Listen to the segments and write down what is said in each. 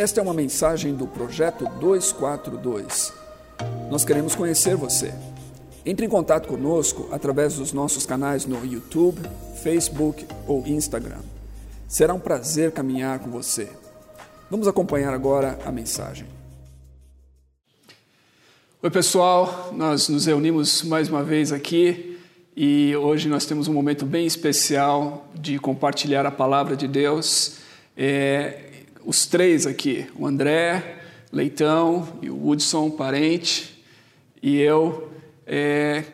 Esta é uma mensagem do Projeto 242. Nós queremos conhecer você. Entre em contato conosco através dos nossos canais no YouTube, Facebook ou Instagram. Será um prazer caminhar com você. Vamos acompanhar agora a mensagem. Oi, pessoal, nós nos reunimos mais uma vez aqui e hoje nós temos um momento bem especial de compartilhar a palavra de Deus. É, os três aqui, o André, Leitão e o Woodson, parente, e eu, é,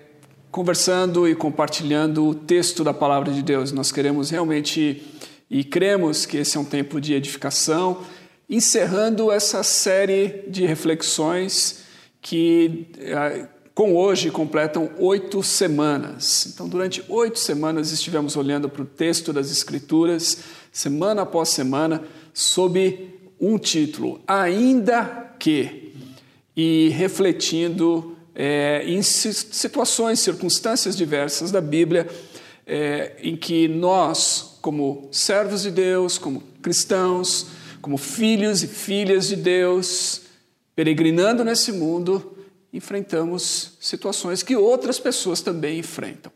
conversando e compartilhando o texto da palavra de Deus. Nós queremos realmente e cremos que esse é um tempo de edificação, encerrando essa série de reflexões que é, com hoje completam oito semanas. Então, durante oito semanas estivemos olhando para o texto das Escrituras, semana após semana, sob um título, Ainda que, e refletindo é, em situações, circunstâncias diversas da Bíblia, é, em que nós, como servos de Deus, como cristãos, como filhos e filhas de Deus, peregrinando nesse mundo, enfrentamos situações que outras pessoas também enfrentam.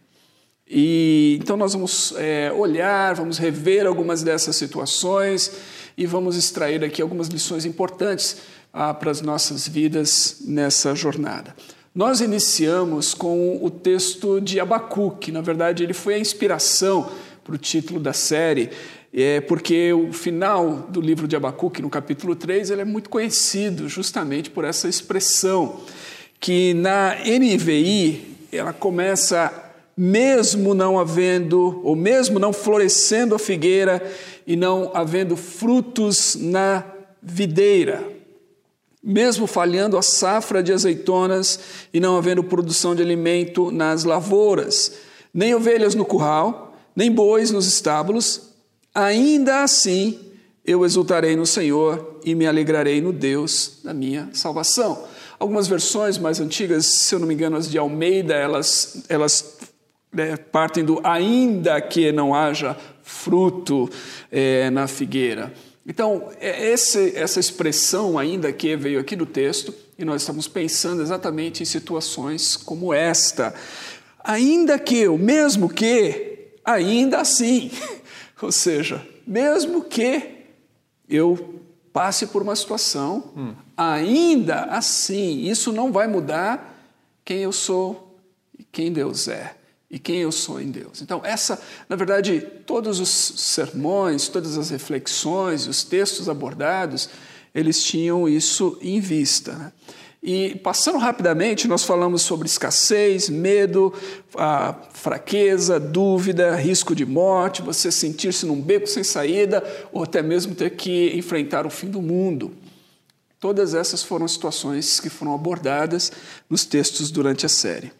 E então nós vamos é, olhar, vamos rever algumas dessas situações e vamos extrair aqui algumas lições importantes ah, para as nossas vidas nessa jornada. Nós iniciamos com o texto de Abacuque, na verdade, ele foi a inspiração para o título da série, é, porque o final do livro de Abacuque, no capítulo 3, ele é muito conhecido justamente por essa expressão, que na NVI ela começa mesmo não havendo, ou mesmo não florescendo a figueira e não havendo frutos na videira, mesmo falhando a safra de azeitonas e não havendo produção de alimento nas lavouras, nem ovelhas no curral, nem bois nos estábulos, ainda assim eu exultarei no Senhor e me alegrarei no Deus da minha salvação. Algumas versões mais antigas, se eu não me engano, as de Almeida, elas, elas né, partem do ainda que não haja fruto é, na figueira. Então, é, esse, essa expressão ainda que veio aqui do texto, e nós estamos pensando exatamente em situações como esta. Ainda que, o mesmo que, ainda assim. Ou seja, mesmo que eu passe por uma situação, hum. ainda assim, isso não vai mudar quem eu sou e quem Deus é e quem eu sou em Deus. Então, essa, na verdade, todos os sermões, todas as reflexões, os textos abordados, eles tinham isso em vista. Né? E passando rapidamente, nós falamos sobre escassez, medo, fraqueza, dúvida, risco de morte, você sentir-se num beco sem saída ou até mesmo ter que enfrentar o fim do mundo. Todas essas foram situações que foram abordadas nos textos durante a série.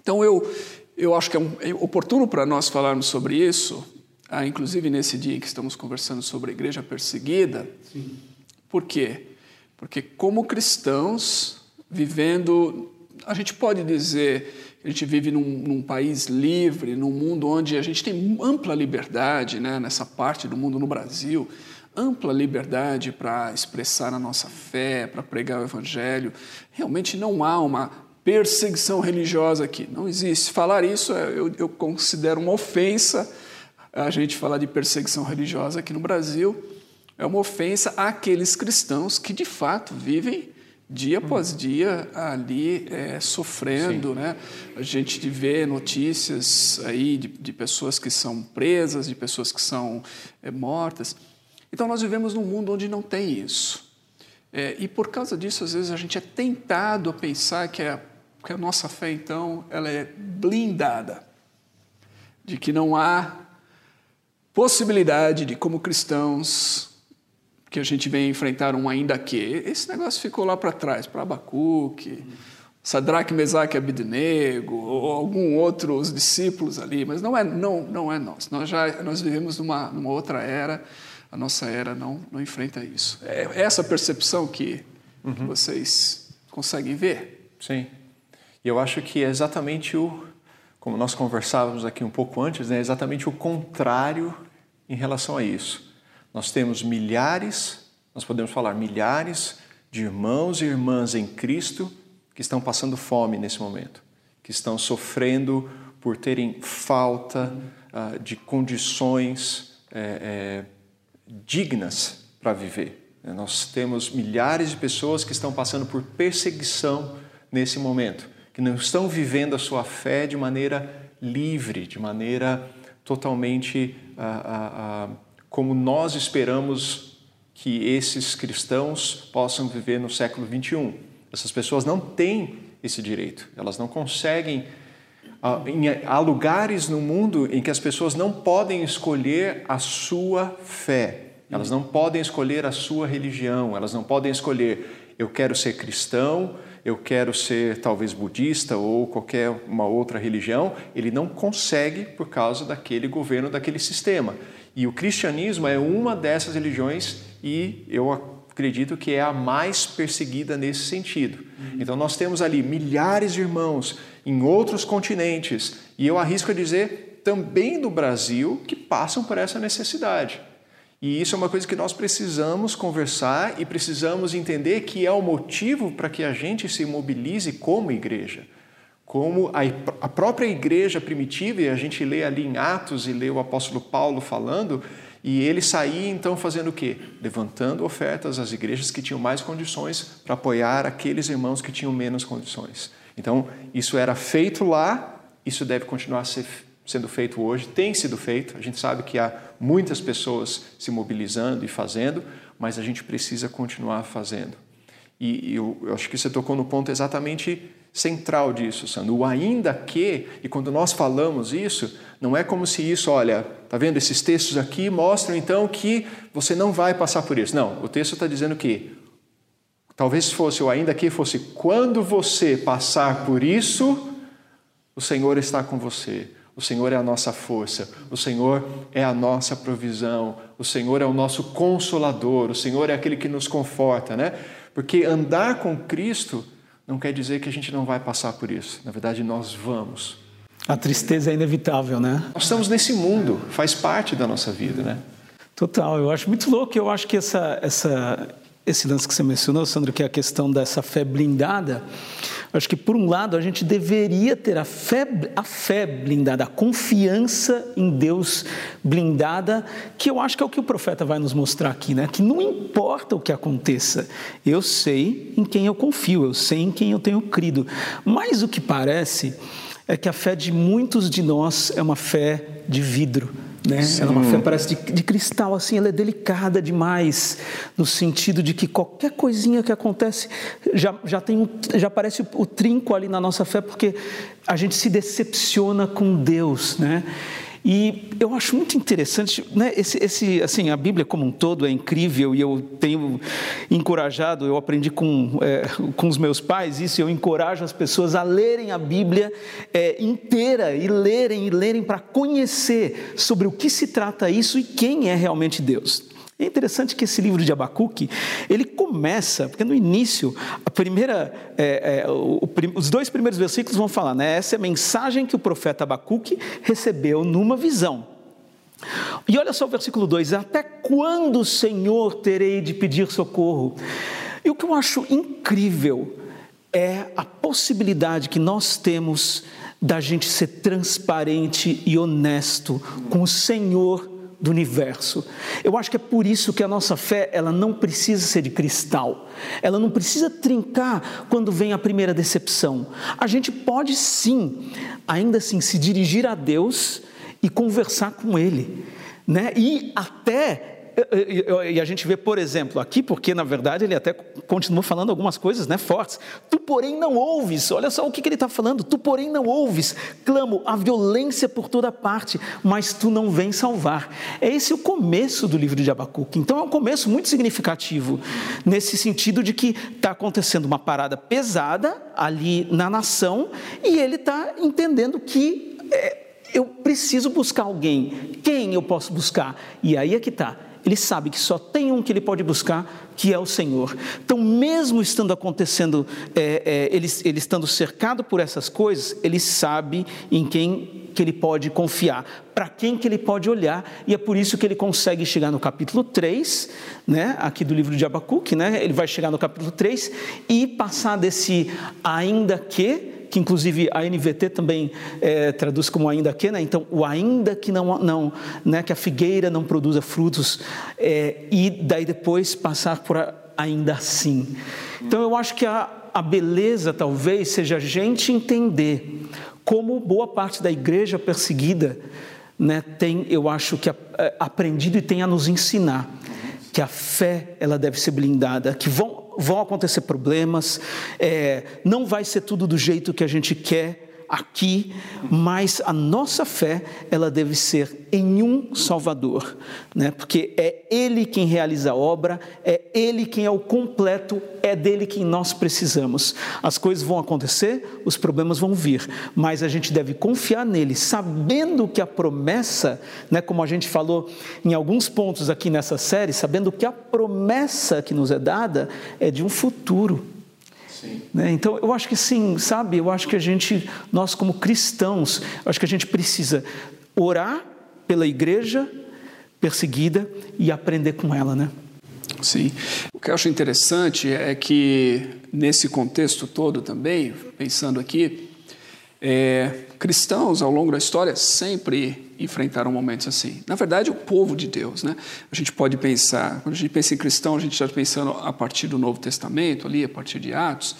Então eu eu acho que é, um, é oportuno para nós falarmos sobre isso, ah, inclusive nesse dia em que estamos conversando sobre a igreja perseguida. Sim. Por quê? Porque, como cristãos, vivendo, a gente pode dizer que a gente vive num, num, país livre, num mundo onde a gente tem ampla liberdade, né, nessa parte do mundo no Brasil, ampla liberdade para expressar a nossa fé, para pregar o Evangelho. Realmente não há uma perseguição religiosa aqui. Não existe. Falar isso é, eu, eu considero uma ofensa a gente falar de perseguição religiosa aqui no Brasil. É uma ofensa àqueles cristãos que de fato vivem dia após uhum. dia ali é, sofrendo, né? A gente vê notícias aí de, de, pessoas que são presas, de pessoas que são é, mortas. Então nós vivemos num mundo onde não tem isso. É, e por causa disso, às vezes a gente é tentado a pensar que é porque a nossa fé, então, ela é blindada de que não há possibilidade de, como cristãos, que a gente venha enfrentar um ainda que. Esse negócio ficou lá para trás, para Abacuque, Sadraque, Mesaque Abidnego, ou algum outro, os discípulos ali, mas não é, não, não é nós. Nós já nós vivemos numa, numa outra era, a nossa era não, não enfrenta isso. É essa percepção que, uhum. que vocês conseguem ver? Sim. E eu acho que é exatamente o, como nós conversávamos aqui um pouco antes, né, é exatamente o contrário em relação a isso. Nós temos milhares nós podemos falar milhares de irmãos e irmãs em Cristo que estão passando fome nesse momento, que estão sofrendo por terem falta uh, de condições é, é, dignas para viver. Nós temos milhares de pessoas que estão passando por perseguição nesse momento, que não estão vivendo a sua fé de maneira livre, de maneira totalmente ah, ah, ah, como nós esperamos que esses cristãos possam viver no século 21. Essas pessoas não têm esse direito, elas não conseguem. Há lugares no mundo em que as pessoas não podem escolher a sua fé, elas não podem escolher a sua religião, elas não podem escolher eu quero ser cristão, eu quero ser talvez budista ou qualquer uma outra religião. Ele não consegue por causa daquele governo, daquele sistema. E o cristianismo é uma dessas religiões e eu acredito que é a mais perseguida nesse sentido. Uhum. Então nós temos ali milhares de irmãos em outros continentes e eu arrisco a dizer também no Brasil que passam por essa necessidade. E isso é uma coisa que nós precisamos conversar e precisamos entender que é o motivo para que a gente se mobilize como igreja como a, própria igreja primitiva, e a gente lê ali em Atos e lê o apóstolo Paulo falando, e ele saía então fazendo o quê? Levantando ofertas às igrejas que tinham mais condições para apoiar aqueles irmãos que tinham menos condições. Então, isso era feito lá, isso deve continuar ser, sendo feito hoje, tem sido feito, a gente sabe que há muitas pessoas se mobilizando e fazendo, mas a gente precisa continuar fazendo. E eu, eu acho que você tocou no ponto exatamente central disso, Sandro. O ainda que, e quando nós falamos isso, não é como se isso, olha, tá vendo? Esses textos aqui mostram então que você não vai passar por isso. Não, o texto está dizendo que talvez fosse o ainda que fosse quando você passar por isso, o Senhor está com você. O Senhor é a nossa força, o Senhor é a nossa provisão, o Senhor é o nosso consolador, o Senhor é aquele que nos conforta, né? Porque andar com Cristo não quer dizer que a gente não vai passar por isso. Na verdade, nós vamos. A tristeza é inevitável, né? Nós estamos nesse mundo, faz parte da nossa vida, né? Total, eu acho muito louco. Eu acho que essa, essa, esse lance que você mencionou, Sandro, que é a questão dessa fé blindada, acho que por um lado a gente deveria ter a fé, a fé blindada, a confiança em Deus blindada, que eu acho que é o que o profeta vai nos mostrar aqui, né? Que não importa o que aconteça, eu sei em quem eu confio, eu sei em quem eu tenho crido. Mas o que parece é que a fé de muitos de nós é uma fé de vidro né? Ela é uma fé parece de, de, cristal, assim, ela é delicada demais, no sentido de que qualquer coisinha que acontece já, já, tem um, já aparece o, o trinco ali na nossa fé, porque a gente se decepciona com Deus, né? E eu acho muito interessante, né, esse, esse, assim, a Bíblia como um todo é incrível e eu tenho encorajado, eu aprendi com, é, com os meus pais isso, eu encorajo as pessoas a lerem a Bíblia é, inteira e lerem e lerem para conhecer sobre o que se trata isso e quem é realmente Deus. É interessante que esse livro de Abacuque, ele começa, porque no início, a primeira, é, é, o, o, os dois primeiros versículos vão falar, né? Essa é a mensagem que o profeta Abacuque recebeu numa visão. E olha só o versículo 2: Até quando, Senhor, terei de pedir socorro? E o que eu acho incrível é a possibilidade que nós temos da gente ser transparente e honesto com o Senhor do universo. Eu acho que é por isso que a nossa fé, ela não precisa ser de cristal. Ela não precisa trincar quando vem a primeira decepção. A gente pode sim, ainda assim, se dirigir a Deus e conversar com ele, né? E até e a gente vê, por exemplo, aqui, porque na verdade ele até continua falando algumas coisas né, fortes. Tu, porém, não ouves, olha só o que, que ele está falando. Tu, porém, não ouves, clamo a violência por toda parte, mas tu não vens salvar. É esse o começo do livro de Abacuque. Então é um começo muito significativo, nesse sentido de que está acontecendo uma parada pesada ali na nação e ele está entendendo que. É, eu preciso buscar alguém. Quem eu posso buscar? E aí é que está ele sabe que só tem um que ele pode buscar, que é o Senhor. Então, mesmo estando acontecendo, é, é, ele, ele estando cercado por essas coisas, ele sabe em quem que ele pode confiar, para quem que ele pode olhar, e é por isso que ele consegue chegar no capítulo 3, né, aqui do livro de Abacuque, né, ele vai chegar no capítulo 3 e passar desse ainda que, que inclusive a NVT também é, traduz como ainda que, né? Então, o ainda que não, não né? que a figueira não produza frutos, é, e daí depois passar por a, ainda assim. Então, eu acho que a, a beleza talvez seja a gente entender como boa parte da igreja perseguida né, tem, eu acho que é, aprendido e tem a nos ensinar que a fé ela deve ser blindada, que vão, vão acontecer problemas, é, não vai ser tudo do jeito que a gente quer, aqui, mas a nossa fé, ela deve ser em um Salvador, né? porque é Ele quem realiza a obra, é Ele quem é o completo, é dele quem nós precisamos. As coisas vão acontecer, os problemas vão vir, mas a gente deve confiar nele, sabendo que a promessa, né, como a gente falou em alguns pontos aqui nessa série, sabendo que a promessa que nos é dada é de um futuro né? Então, eu acho que sim, sabe? Eu acho que a gente, nós como cristãos, acho que a gente precisa orar pela igreja perseguida e aprender com ela, né? Sim. O que eu acho interessante é que, nesse contexto todo também, pensando aqui, é, cristãos ao longo da história sempre enfrentaram momentos assim. Na verdade, o povo de Deus, né? A gente pode pensar, quando a gente pensa em cristão, a gente está pensando a partir do Novo Testamento, ali, a partir de Atos.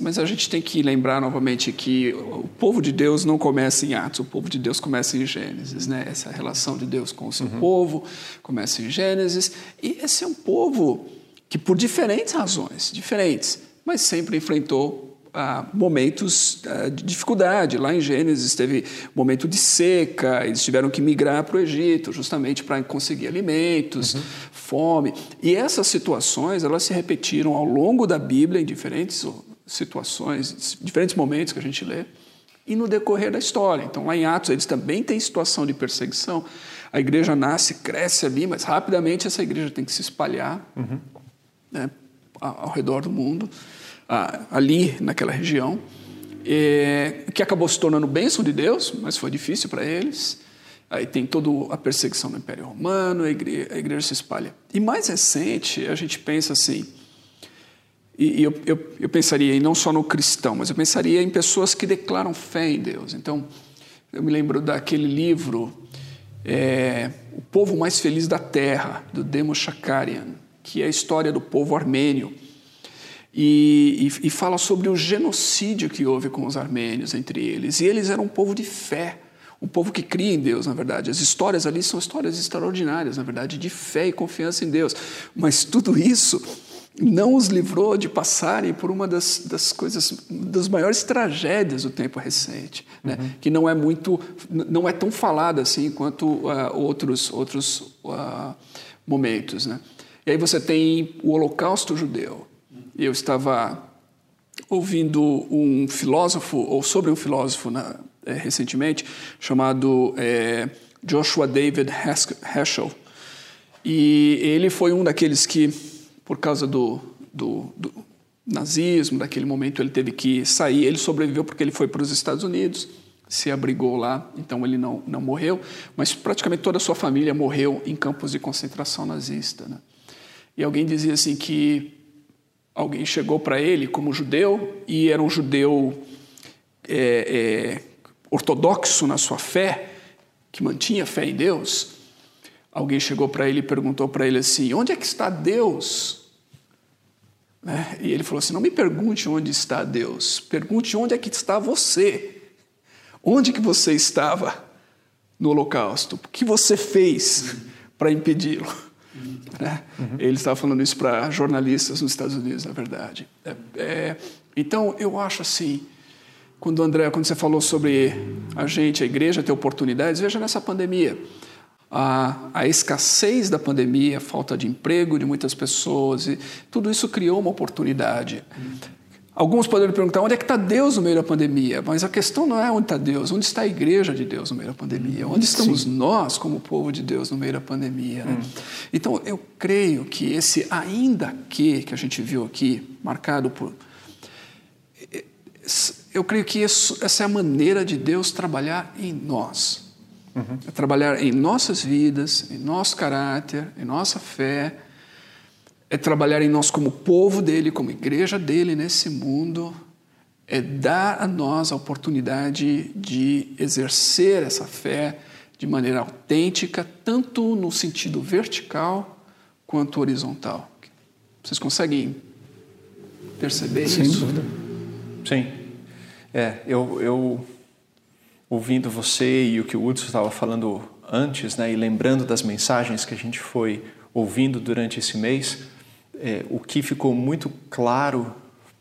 Mas a gente tem que lembrar novamente que o povo de Deus não começa em Atos, o povo de Deus começa em Gênesis, né? Essa relação de Deus com o seu uhum. povo começa em Gênesis. E esse é um povo que, por diferentes razões, diferentes, mas sempre enfrentou ah, momentos ah, de dificuldade. Lá em Gênesis teve momento de seca, eles tiveram que migrar para o Egito justamente para conseguir alimentos, uhum. fome. E essas situações elas se repetiram ao longo da Bíblia em diferentes situações, diferentes momentos que a gente lê e no decorrer da história. Então, lá em Atos, eles também têm situação de perseguição. A igreja nasce, cresce ali, mas rapidamente essa igreja tem que se espalhar uhum. né, ao redor do mundo ali naquela região, é, que acabou se tornando bênção de Deus, mas foi difícil para eles. Aí tem toda a perseguição do Império Romano, a igreja, a igreja, se espalha. E mais recente, a gente pensa assim, e, eu, eu, eu pensaria, e não só no cristão, mas eu pensaria em pessoas que declaram fé em Deus. Então, eu me lembro daquele livro, é, O Povo Mais Feliz da Terra, do Demo Shakarian, que é a história do povo armênio e, e, e, fala sobre o genocídio que houve com os armênios entre eles. E eles eram um povo de fé, um povo que cria em Deus, na verdade. As histórias ali são histórias extraordinárias, na verdade, de fé e confiança em Deus. Mas tudo isso não os livrou de passarem por uma das, das coisas, das maiores tragédias do tempo recente, né? uhum. que não é muito, não é tão falada assim quanto uh, outros outros uh, momentos, né? E aí você tem o Holocausto judeu, eu estava ouvindo um filósofo, ou sobre um filósofo na, é, recentemente, chamado é, Joshua David Heschel. E ele foi um daqueles que, por causa do, do, do nazismo, daquele momento, ele teve que sair. Ele sobreviveu porque ele foi para os Estados Unidos, se abrigou lá, então ele não, não morreu, mas praticamente toda a sua família morreu em campos de concentração nazista. Né? E alguém dizia assim que alguém chegou para ele como judeu e era um judeu é, é, ortodoxo na sua fé, que mantinha fé em Deus. Alguém chegou para ele e perguntou para ele assim: onde é que está Deus? Né? E ele falou assim: não me pergunte onde está Deus, pergunte onde é que está você. Onde que você estava no Holocausto? O que você fez para impedi-lo? Né? Uhum. Ele estava falando isso para jornalistas nos Estados Unidos, na verdade. É, é, então, eu acho assim, quando André, quando você falou sobre a gente, a igreja ter oportunidades, veja nessa pandemia. A, a, escassez da pandemia, a falta de emprego de muitas pessoas, e tudo isso criou uma oportunidade. Alguns poderiam perguntar onde é que está Deus no meio da pandemia, mas a questão não é onde está Deus, onde está a igreja de Deus no meio da pandemia, onde estamos Sim. nós como povo de Deus no meio da pandemia. Né? Hum. Então eu creio que esse ainda que que a gente viu aqui, marcado por. Eu creio que isso, essa é a maneira de Deus trabalhar em nós. Uhum. É trabalhar em nossas vidas, em nosso caráter, em nossa fé é trabalhar em nós como povo dele, como igreja dele nesse mundo, é dar a nós a oportunidade de exercer essa fé de maneira autêntica, tanto no sentido vertical quanto horizontal. Vocês conseguem perceber Sem isso? Dúvida. Sim. É, eu, eu ouvindo você e o que o Hudson estava falando antes, né, e lembrando das mensagens que a gente foi ouvindo durante esse mês, é, o que ficou muito claro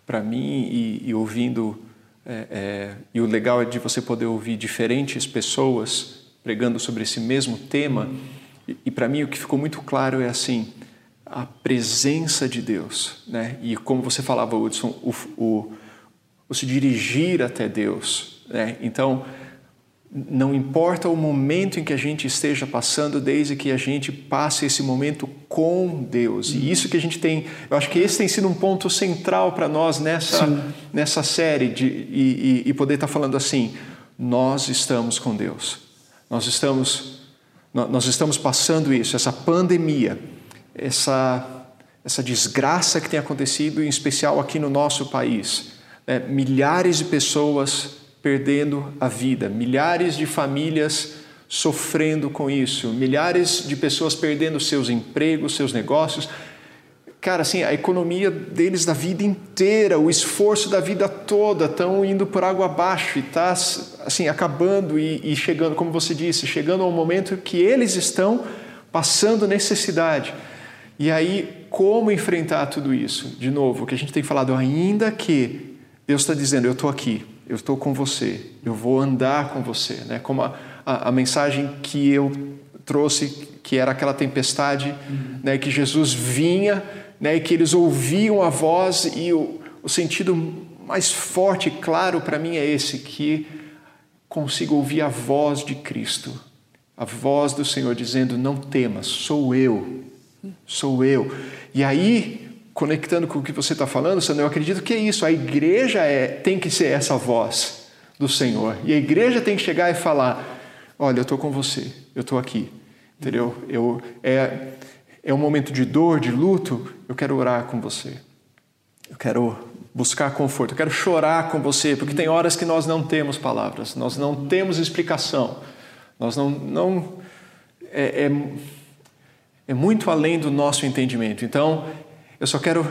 para mim e, e ouvindo, é, é, e o legal é de você poder ouvir diferentes pessoas pregando sobre esse mesmo tema, e, e para mim o que ficou muito claro é assim, a presença de Deus, né? e como você falava, Hudson, o, o, o se dirigir até Deus. Né? Então, não importa o momento em que a gente esteja passando, desde que a gente passe esse momento com Deus. E isso que a gente tem, eu acho que esse tem sido um ponto central para nós nessa, nessa série, de, e, e poder estar tá falando assim: nós estamos com Deus. Nós estamos, nós estamos passando isso, essa pandemia, essa, essa desgraça que tem acontecido, em especial aqui no nosso país. É, milhares de pessoas perdendo a vida, milhares de famílias sofrendo com isso, milhares de pessoas perdendo seus empregos, seus negócios. Cara, assim, a economia deles da vida inteira, o esforço da vida toda estão indo por água abaixo e está assim, acabando e, e chegando, como você disse, chegando ao momento que eles estão passando necessidade. E aí, como enfrentar tudo isso? De novo, o que a gente tem falado, ainda que Deus está dizendo, eu estou aqui, eu estou com você, eu vou andar com você. Né? Como a, a, a mensagem que eu trouxe, que era aquela tempestade, uhum. né, que Jesus vinha né, e que eles ouviam a voz, e o, o sentido mais forte e claro para mim é esse, que consigo ouvir a voz de Cristo, a voz do Senhor dizendo: Não temas, sou eu, sou eu. E aí conectando com o que você está falando, eu acredito que é isso. A igreja é, tem que ser essa voz do Senhor. E a igreja tem que chegar e falar: Olha, eu estou com você, eu estou aqui. Entendeu? Eu, é, é um momento de dor, de luto, eu quero orar com você. Eu quero buscar conforto, eu quero chorar com você, porque tem horas que nós não temos palavras, nós não temos explicação, nós não. não é, é, é muito além do nosso entendimento. Então, eu só quero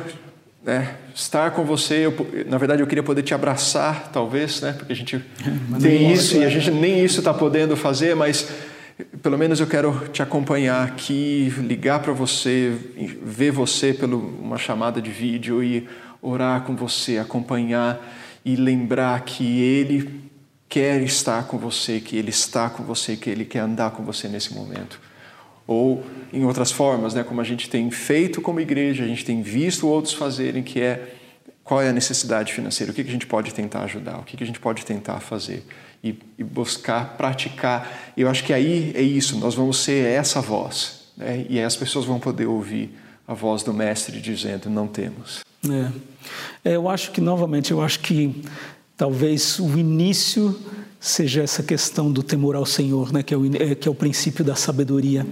né, estar com você. Eu, na verdade, eu queria poder te abraçar, talvez, né, porque a gente tem isso e a gente nem isso está podendo fazer, mas pelo menos eu quero te acompanhar aqui, ligar para você, ver você por uma chamada de vídeo e orar com você, acompanhar e lembrar que Ele quer estar com você, que Ele está com você, que Ele quer andar com você nesse momento ou em outras formas, né, como a gente tem feito como igreja, a gente tem visto outros fazerem, que é qual é a necessidade financeira, o que a gente pode tentar ajudar, o que a gente pode tentar fazer e, e buscar praticar. Eu acho que aí é isso, nós vamos ser essa voz, né, e as pessoas vão poder ouvir a voz do Mestre dizendo: não temos. É. é eu acho que, novamente, eu acho que talvez o início seja essa questão do temor ao Senhor, né, que, é o, é, que é o princípio da sabedoria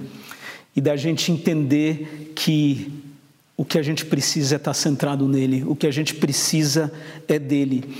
e da gente entender que o que a gente precisa é estar centrado nele, o que a gente precisa é dele.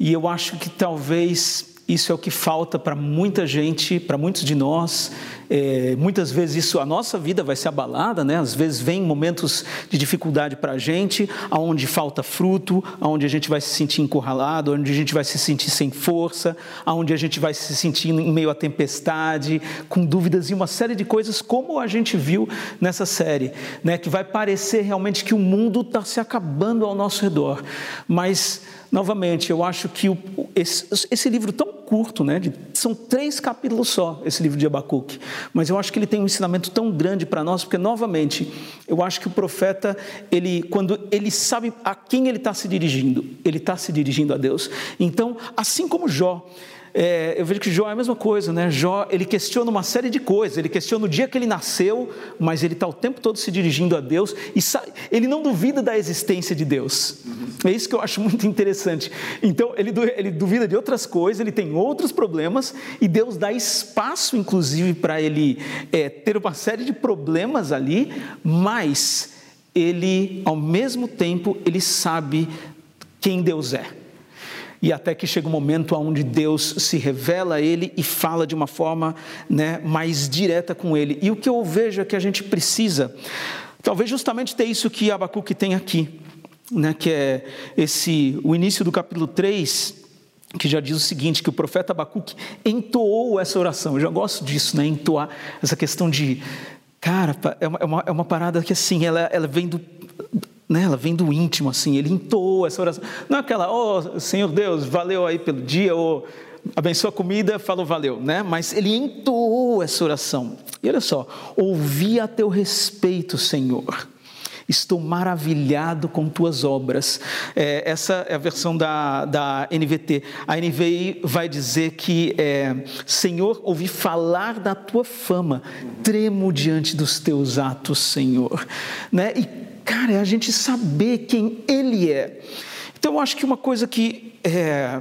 E eu acho que talvez isso é o que falta para muita gente, para muitos de nós. É, muitas vezes isso, a nossa vida vai ser abalada, né? Às vezes vem momentos de dificuldade para a gente, aonde falta fruto, aonde a gente vai se sentir encurralado, onde a gente vai se sentir sem força, aonde a gente vai se sentir em meio à tempestade, com dúvidas e uma série de coisas, como a gente viu nessa série, né? Que vai parecer realmente que o mundo está se acabando ao nosso redor, mas novamente, eu acho que o, esse, esse, livro tão curto, né, de, são três capítulos só, esse livro de Abacuque, mas eu acho que ele tem um ensinamento tão grande para nós, porque, novamente, eu acho que o profeta, ele, quando ele sabe a quem ele está se dirigindo, ele está se dirigindo a Deus. Então, assim como Jó, é, eu vejo que Jó é a mesma coisa, né? Jó, ele questiona uma série de coisas, ele questiona o dia que ele nasceu, mas ele está o tempo todo se dirigindo a Deus e ele não duvida da existência de Deus. É isso que eu acho muito interessante. Então, ele, ele duvida de outras coisas, ele tem outros problemas e Deus dá espaço, inclusive, para ele é, ter uma série de problemas ali, mas ele, ao mesmo tempo, ele sabe quem Deus é. E até que chega um momento onde Deus se revela a ele e fala de uma forma né, mais direta com ele. E o que eu vejo é que a gente precisa, talvez justamente ter isso que Abacuque tem aqui, né, que é esse, o início do capítulo 3, que já diz o seguinte, que o profeta Abacuque entoou essa oração. Eu já gosto disso, né, entoar essa questão de... Cara, é uma, é uma, é uma parada que assim, ela, ela vem do né? Ela vem do íntimo, assim, ele entoou essa oração. Não é aquela, oh Senhor Deus, valeu aí pelo dia, ou abençoa a comida, falou valeu, né? Mas ele entoou essa oração. E olha só, ouvi a teu respeito, Senhor. Estou maravilhado com tuas obras. É, essa é a versão da, da NVT. A NVI vai dizer que, é, Senhor, ouvi falar da tua fama, tremo diante dos teus atos, Senhor. Né? E Cara, é a gente saber quem Ele é. Então, eu acho que uma coisa que é,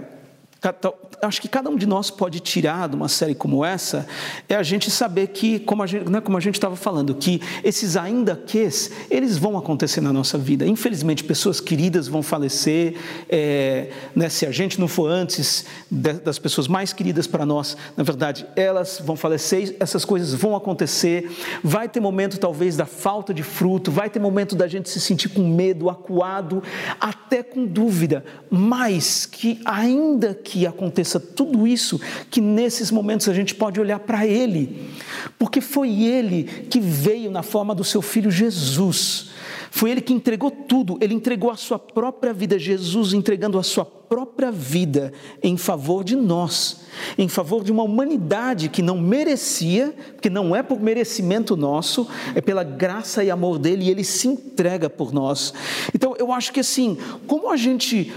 acho que cada um de nós pode tirar de uma série como essa é a gente saber que, como a gente né, estava falando, que esses ainda ques, eles vão acontecer na nossa vida. Infelizmente, pessoas queridas vão falecer. É, né, se a gente não for antes das pessoas mais queridas para nós, na verdade, elas vão falecer, essas coisas vão acontecer. Vai ter momento, talvez, da falta de fruto, vai ter momento da gente se sentir com medo, acuado, até com dúvida, mas que ainda que aconteça tudo isso, que nesses momentos a gente pode olhar para Ele, porque foi Ele que veio na forma do seu filho Jesus. Foi Ele que entregou tudo, Ele entregou a sua própria vida, Jesus entregando a sua própria vida em favor de nós, em favor de uma humanidade que não merecia, que não é por merecimento nosso, é pela graça e amor dele e ele se entrega por nós. Então eu acho que assim, como a gente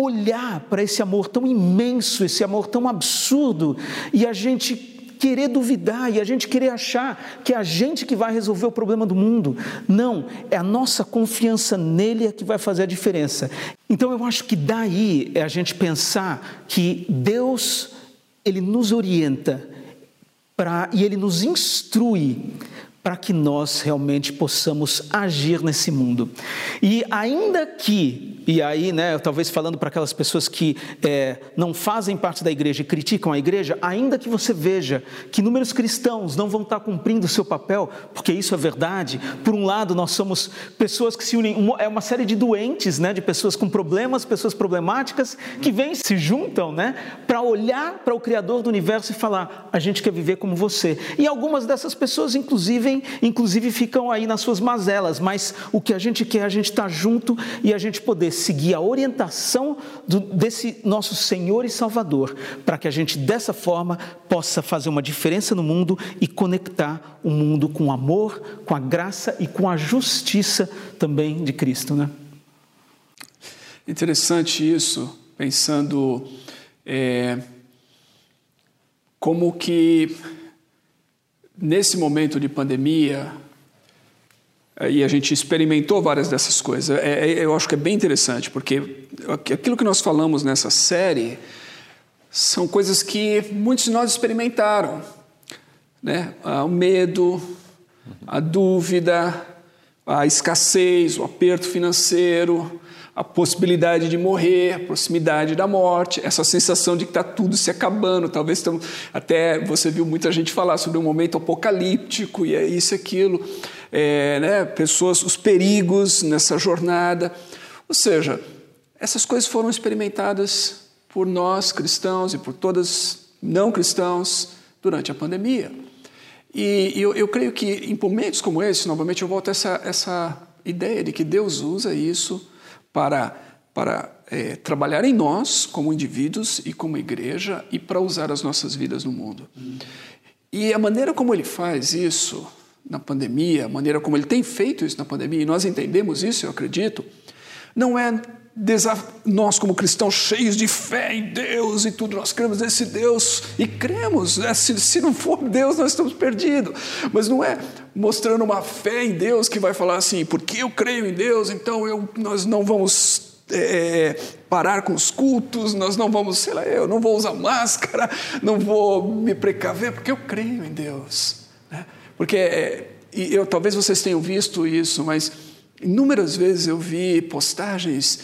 olhar para esse amor tão imenso, esse amor tão absurdo, e a gente querer duvidar e a gente querer achar que é a gente que vai resolver o problema do mundo. Não, é a nossa confiança nele é que vai fazer a diferença. Então eu acho que daí é a gente pensar que Deus ele nos orienta e ele nos instrui para que nós realmente possamos agir nesse mundo. E ainda que, e aí, né, talvez falando para aquelas pessoas que é, não fazem parte da igreja e criticam a igreja, ainda que você veja que números cristãos não vão estar cumprindo o seu papel, porque isso é verdade, por um lado nós somos pessoas que se unem, é uma série de doentes, né, de pessoas com problemas, pessoas problemáticas, que vêm, se juntam, né, para olhar para o Criador do universo e falar, a gente quer viver como você. E algumas dessas pessoas, inclusive, vivem, inclusive ficam aí nas suas mazelas, mas o que a gente quer é a gente estar tá junto e a gente poder seguir a orientação do, desse nosso Senhor e Salvador, para que a gente dessa forma possa fazer uma diferença no mundo e conectar o mundo com o amor, com a graça e com a justiça também de Cristo, né? Interessante isso, pensando é, como que nesse momento de pandemia, eh, e a gente experimentou várias dessas coisas, é, é, eu acho que é bem interessante, porque aquilo que nós falamos nessa série são coisas que muitos de nós experimentaram. Né? O medo, a dúvida, a escassez, o aperto financeiro, a possibilidade de morrer, a proximidade da morte, essa sensação de que está tudo se acabando. Talvez estamos, até você viu muita gente falar sobre um momento apocalíptico e é isso e aquilo, é, né, pessoas, os perigos nessa jornada. Ou seja, essas coisas foram experimentadas por nós cristãos e por todos não cristãos durante a pandemia. E eu, eu, creio que em momentos como esse, novamente eu volto a essa, essa ideia de que Deus usa isso para, para é, trabalhar em nós como indivíduos e como igreja e para usar as nossas vidas no mundo. E a maneira como ele faz isso na pandemia, a maneira como ele tem feito isso na pandemia, e nós entendemos isso, eu acredito, não é nós como cristãos cheios de fé em Deus e tudo, nós cremos nesse Deus e cremos, né? se, se não for Deus nós estamos perdidos, mas não é mostrando uma fé em Deus que vai falar assim, porque eu creio em Deus, então eu, nós não vamos é, parar com os cultos, nós não vamos, sei lá, eu não vou usar máscara, não vou me precaver, porque eu creio em Deus. Né? Porque, é, eu, talvez vocês tenham visto isso, mas inúmeras vezes eu vi postagens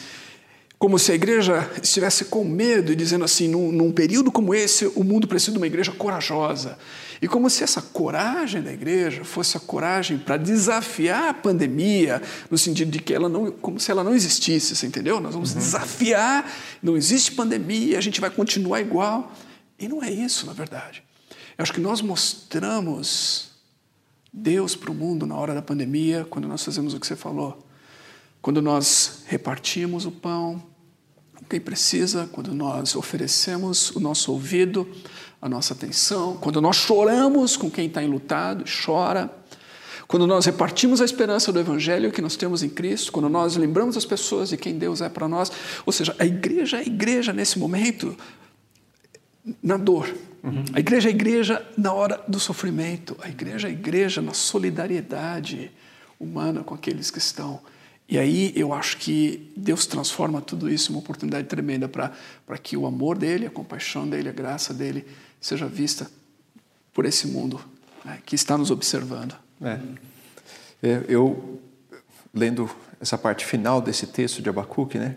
como se a igreja estivesse com medo e dizendo assim, num, num, período como esse, o mundo precisa de uma igreja corajosa. E como se essa coragem da igreja fosse a coragem para desafiar a pandemia, no sentido de que ela não, como se ela não existisse, você entendeu? Nós vamos uhum. desafiar, não existe pandemia, a gente vai continuar igual. E não é isso, na verdade. Eu acho que nós mostramos Deus para o mundo na hora da pandemia, quando nós fazemos o que você falou quando nós repartimos o pão quem precisa, quando nós oferecemos o nosso ouvido, a nossa atenção, quando nós choramos com quem está enlutado chora, quando nós repartimos a esperança do Evangelho que nós temos em Cristo, quando nós lembramos as pessoas de quem Deus é para nós, ou seja, a igreja é a igreja nesse momento na dor. Uhum. A igreja é a igreja na hora do sofrimento. A igreja é a igreja na solidariedade humana com aqueles que estão e aí eu acho que Deus transforma tudo isso em uma oportunidade tremenda para que o amor dele, a compaixão dele, a graça dele seja vista por esse mundo né, que está nos observando. É. é eu, lendo essa parte final desse texto de Abacuque, né,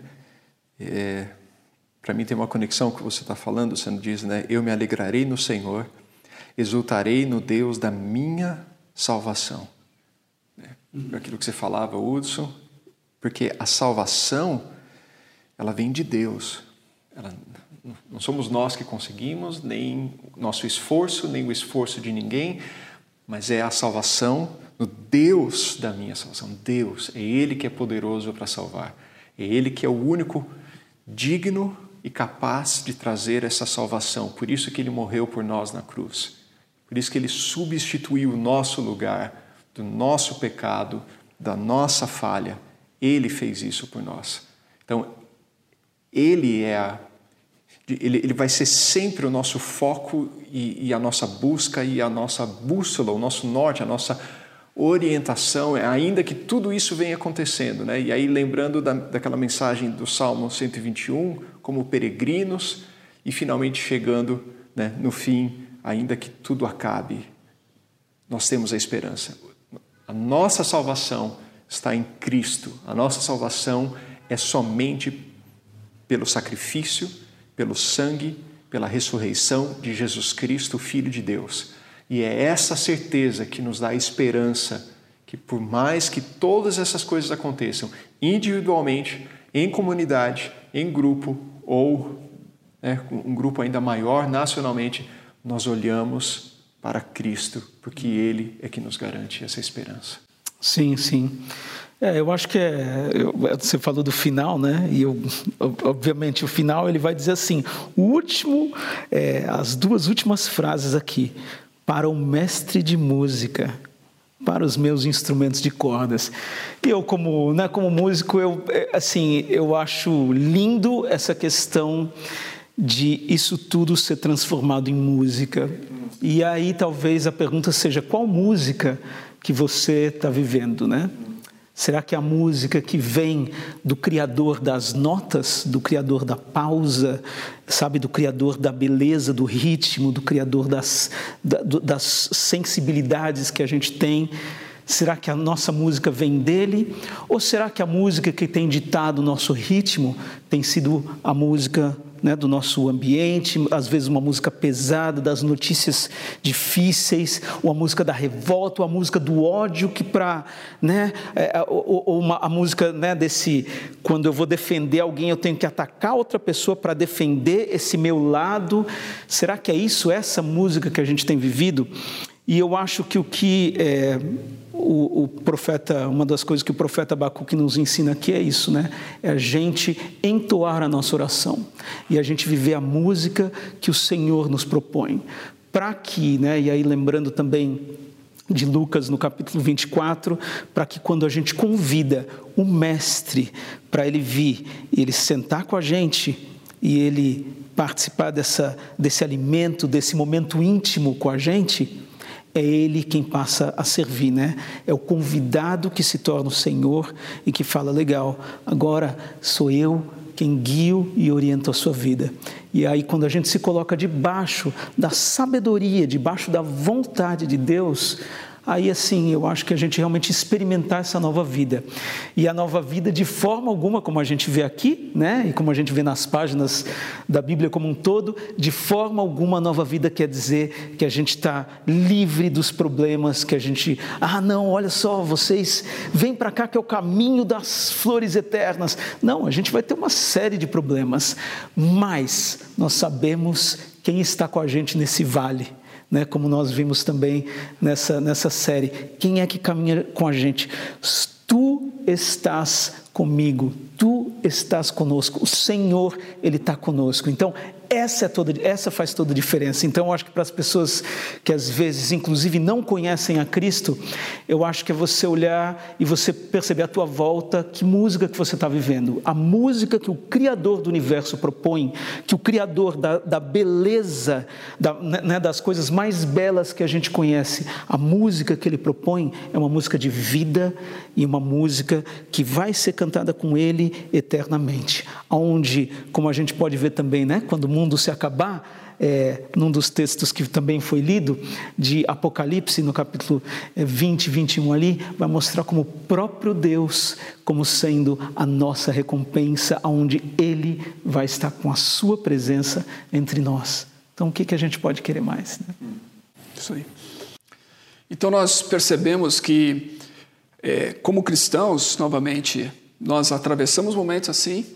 é, para mim tem uma conexão com o que você está falando, você diz, né, eu me alegrarei no Senhor, exultarei no Deus da minha salvação. Né? Aquilo que você falava, Hudson, porque a salvação, ela vem de Deus. Ela, não somos nós que conseguimos, nem nosso esforço, nem o esforço de ninguém, mas é a salvação no Deus da minha salvação. Deus, é Ele que é poderoso para salvar. É Ele que é o único digno e capaz de trazer essa salvação. Por isso que Ele morreu por nós na cruz. Por isso que Ele substituiu o nosso lugar, do nosso pecado, da nossa falha ele fez isso por nós. Então, Ele é a, ele, ele vai ser sempre o nosso foco e, e, a nossa busca e a nossa bússola, o nosso norte, a nossa orientação, ainda que tudo isso venha acontecendo. Né? E aí, lembrando da, daquela mensagem do Salmo 121, como peregrinos e finalmente chegando né, no fim, ainda que tudo acabe, nós temos a esperança. A nossa salvação está em Cristo. A nossa salvação é somente pelo sacrifício, pelo sangue, pela ressurreição de Jesus Cristo, Filho de Deus. E é essa certeza que nos dá a esperança que, por mais que todas essas coisas aconteçam, individualmente, em comunidade, em grupo ou né, um grupo ainda maior nacionalmente, nós olhamos para Cristo, porque Ele é que nos garante essa esperança. Sim, sim. É, eu acho que é, eu, você falou do final, né? E eu, obviamente o final ele vai dizer assim: o último, é, as duas últimas frases aqui para o mestre de música, para os meus instrumentos de cordas. Eu como, né, como músico, eu é, assim, eu acho lindo essa questão de isso tudo ser transformado em música. E aí talvez a pergunta seja qual música que você está vivendo, né? Será que a música que vem do Criador das notas, do Criador da pausa, sabe, do Criador da beleza, do ritmo, do Criador das, das sensibilidades que a gente tem, será que a nossa música vem dele? Ou será que a música que tem ditado o nosso ritmo tem sido a música né, do nosso ambiente, às vezes uma música pesada, das notícias difíceis, uma música da revolta, uma música do ódio, que para. Né, é, ou, ou uma, a música né, desse. Quando eu vou defender alguém, eu tenho que atacar outra pessoa para defender esse meu lado. Será que é isso, essa música que a gente tem vivido? E eu acho que o que. É, o, o, profeta, uma das coisas que o profeta Abacuque nos ensina aqui é isso, né? É a gente entoar a nossa oração e a gente viver a música que o Senhor nos propõe. Para que, né? E aí lembrando também de Lucas no capítulo 24, para que quando a gente convida o mestre para ele vir e ele sentar com a gente e ele participar dessa, desse alimento, desse momento íntimo com a gente, é ele quem passa a servir, né? É o convidado que se torna o Senhor e que fala: legal, agora sou eu quem guio e oriento a sua vida. E aí, quando a gente se coloca debaixo da sabedoria, debaixo da vontade de Deus, aí assim eu acho que a gente realmente experimentar essa nova vida. E a nova vida, de forma alguma, como a gente vê aqui, né, e como a gente vê nas páginas da Bíblia como um todo, de forma alguma a nova vida quer dizer que a gente está livre dos problemas, que a gente, ah, não, olha só, vocês vêm para cá que é o caminho das flores eternas. Não, a gente vai ter uma série de problemas, mas nós sabemos quem está com a gente nesse vale né, como nós vimos também nessa, nessa série. Quem é que caminha com a gente? Tu estás comigo, tu estás conosco, o Senhor, Ele está conosco. Então, essa, é toda, essa faz toda a diferença. Então, eu acho que para as pessoas que às vezes, inclusive, não conhecem a Cristo, eu acho que é você olhar e você perceber à tua volta que música que você está vivendo. A música que o Criador do universo propõe, que o Criador da, da beleza, da, né, das coisas mais belas que a gente conhece, a música que ele propõe é uma música de vida e uma música que vai ser cantada com ele eternamente. Onde, como a gente pode ver também, né, quando o mundo se acabar, é, num dos textos que também foi lido, de Apocalipse, no capítulo 20, é, 21 ali, vai mostrar como o próprio Deus, como sendo a nossa recompensa, onde Ele vai estar com a Sua presença entre nós. Então, o que, que a gente pode querer mais? Né? Isso aí. Então, nós percebemos que, é, como cristãos, novamente, nós atravessamos momentos assim,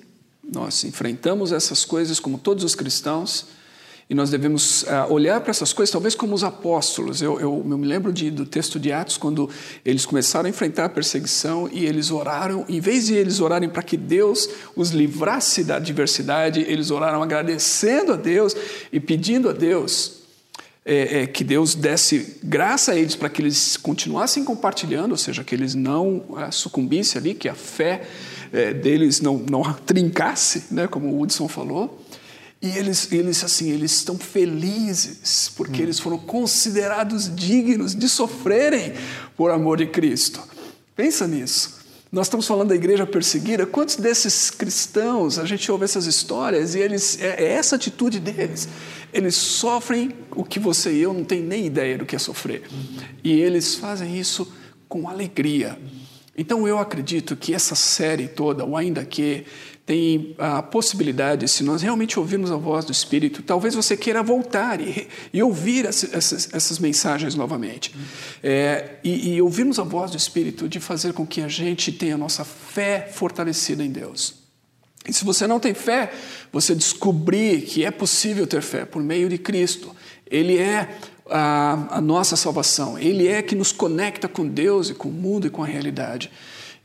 nós enfrentamos essas coisas como todos os cristãos e nós devemos uh, olhar para essas coisas talvez como os apóstolos. Eu, eu, eu me lembro de, do texto de Atos quando eles começaram a enfrentar a perseguição e eles oraram, em vez de eles orarem para que Deus os livrasse da adversidade, eles oraram agradecendo a Deus e pedindo a Deus é, é, que Deus desse graça a eles para que eles continuassem compartilhando, ou seja, que eles não uh, sucumbissem ali, que a fé é, deles não, não trincasse, né, como o Hudson falou. E eles, eles assim, eles estão felizes porque hum. eles foram considerados dignos de sofrerem por amor de Cristo. Pensa nisso. Nós estamos falando da igreja perseguida. Quantos desses cristãos a gente ouve essas histórias e eles é, é essa atitude deles? Eles sofrem o que você e eu não tem nem ideia do que é sofrer. E eles fazem isso com alegria. Então eu acredito que essa série toda, o Ainda Que, tem a possibilidade, se nós realmente ouvirmos a voz do Espírito, talvez você queira voltar e, e ouvir essas, essas, mensagens novamente. É, e, e ouvirmos a voz do Espírito de fazer com que a gente tenha a nossa fé fortalecida em Deus. E se você não tem fé, você descobrir que é possível ter fé por meio de Cristo. Ele é a, a, nossa salvação. Ele é que nos conecta com Deus e com o mundo e com a realidade.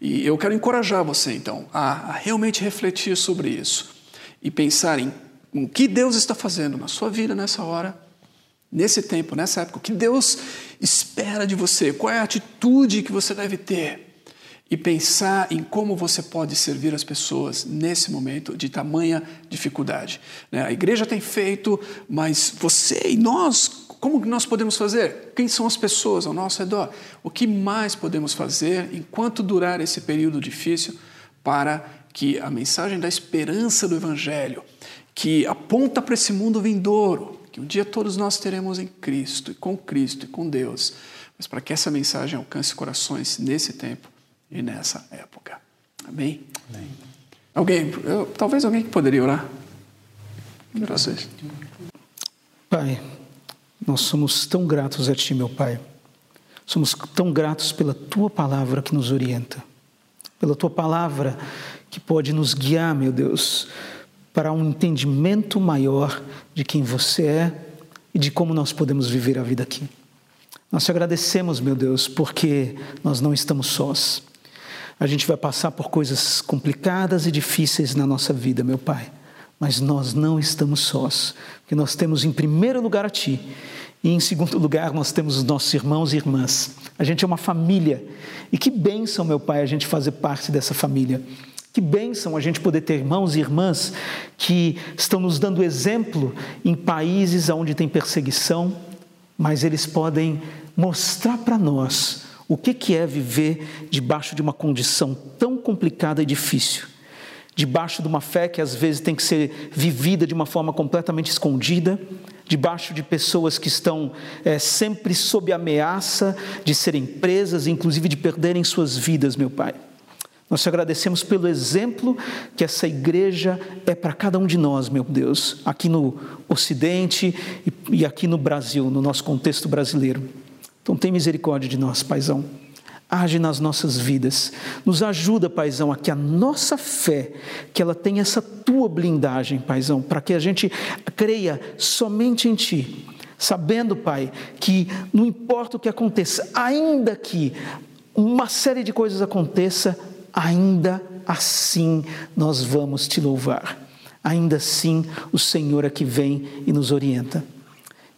E eu quero encorajar você, então, a, a realmente refletir sobre isso e pensar em o que Deus está fazendo na sua vida nessa hora, nesse tempo, nessa época, o que Deus espera de você, qual é a atitude que você deve ter e pensar em como você pode servir as pessoas nesse momento de tamanha dificuldade. Né? A igreja tem feito, mas você e nós como nós podemos fazer? Quem são as pessoas ao nosso redor? O que mais podemos fazer enquanto durar esse período difícil para que a mensagem da esperança do Evangelho, que aponta para esse mundo vindouro, que um dia todos nós teremos em Cristo, e com Cristo, e com Deus, mas para que essa mensagem alcance corações nesse tempo e nessa época. Amém? Amém. Alguém, eu, talvez alguém que poderia orar? Para vocês. Pai, nós somos tão gratos a Ti, meu Pai. Somos tão gratos pela Tua palavra que nos orienta, pela Tua palavra que pode nos guiar, meu Deus, para um entendimento maior de quem você é e de como nós podemos viver a vida aqui. Nós te agradecemos, meu Deus, porque nós não estamos sós. A gente vai passar por coisas complicadas e difíceis na nossa vida, meu Pai, mas nós não estamos sós, porque nós temos em primeiro lugar a Ti e em segundo lugar, nós temos os nossos irmãos e irmãs. A gente é uma família. E que bênção, meu Pai, a gente fazer parte dessa família. Que bênção a gente poder ter irmãos e irmãs que estão nos dando exemplo em países onde tem perseguição, mas eles podem mostrar para nós o que é viver debaixo de uma condição tão complicada e difícil debaixo de uma fé que às vezes tem que ser vivida de uma forma completamente escondida, debaixo de pessoas que estão é, sempre sob ameaça de serem presas, inclusive de perderem suas vidas, meu Pai. Nós te agradecemos pelo exemplo que essa igreja é para cada um de nós, meu Deus, aqui no Ocidente e aqui no Brasil, no nosso contexto brasileiro. Então, tem misericórdia de nós, Paizão age nas nossas vidas. Nos ajuda, Paizão, a que a nossa fé, que ela tenha essa tua blindagem, Paizão, para que a gente creia somente em Ti. Sabendo, Pai, que não importa o que aconteça, ainda que uma série de coisas aconteça, ainda assim nós vamos te louvar. Ainda assim o Senhor é que vem e nos orienta.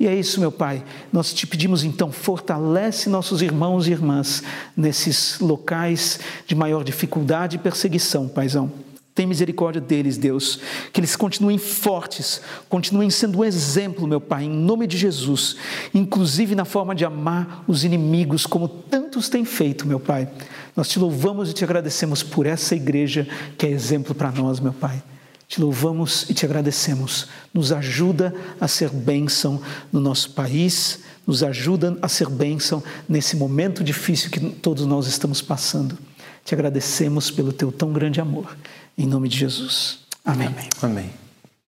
E é isso, meu Pai. Nós te pedimos então, fortalece nossos irmãos e irmãs nesses locais de maior dificuldade e perseguição, Paizão. Tem misericórdia deles, Deus. Que eles continuem fortes, continuem sendo um exemplo, meu Pai, em nome de Jesus, inclusive na forma de amar os inimigos, como tantos têm feito, meu Pai. Nós te louvamos e te agradecemos por essa igreja que é exemplo para nós, meu Pai. Te louvamos e te agradecemos. Nos ajuda a ser bênção no nosso país, nos ajuda a ser bênção nesse momento difícil que todos nós estamos passando. Te agradecemos pelo teu tão grande amor. Em nome de Jesus. Amém. Amém. Amém.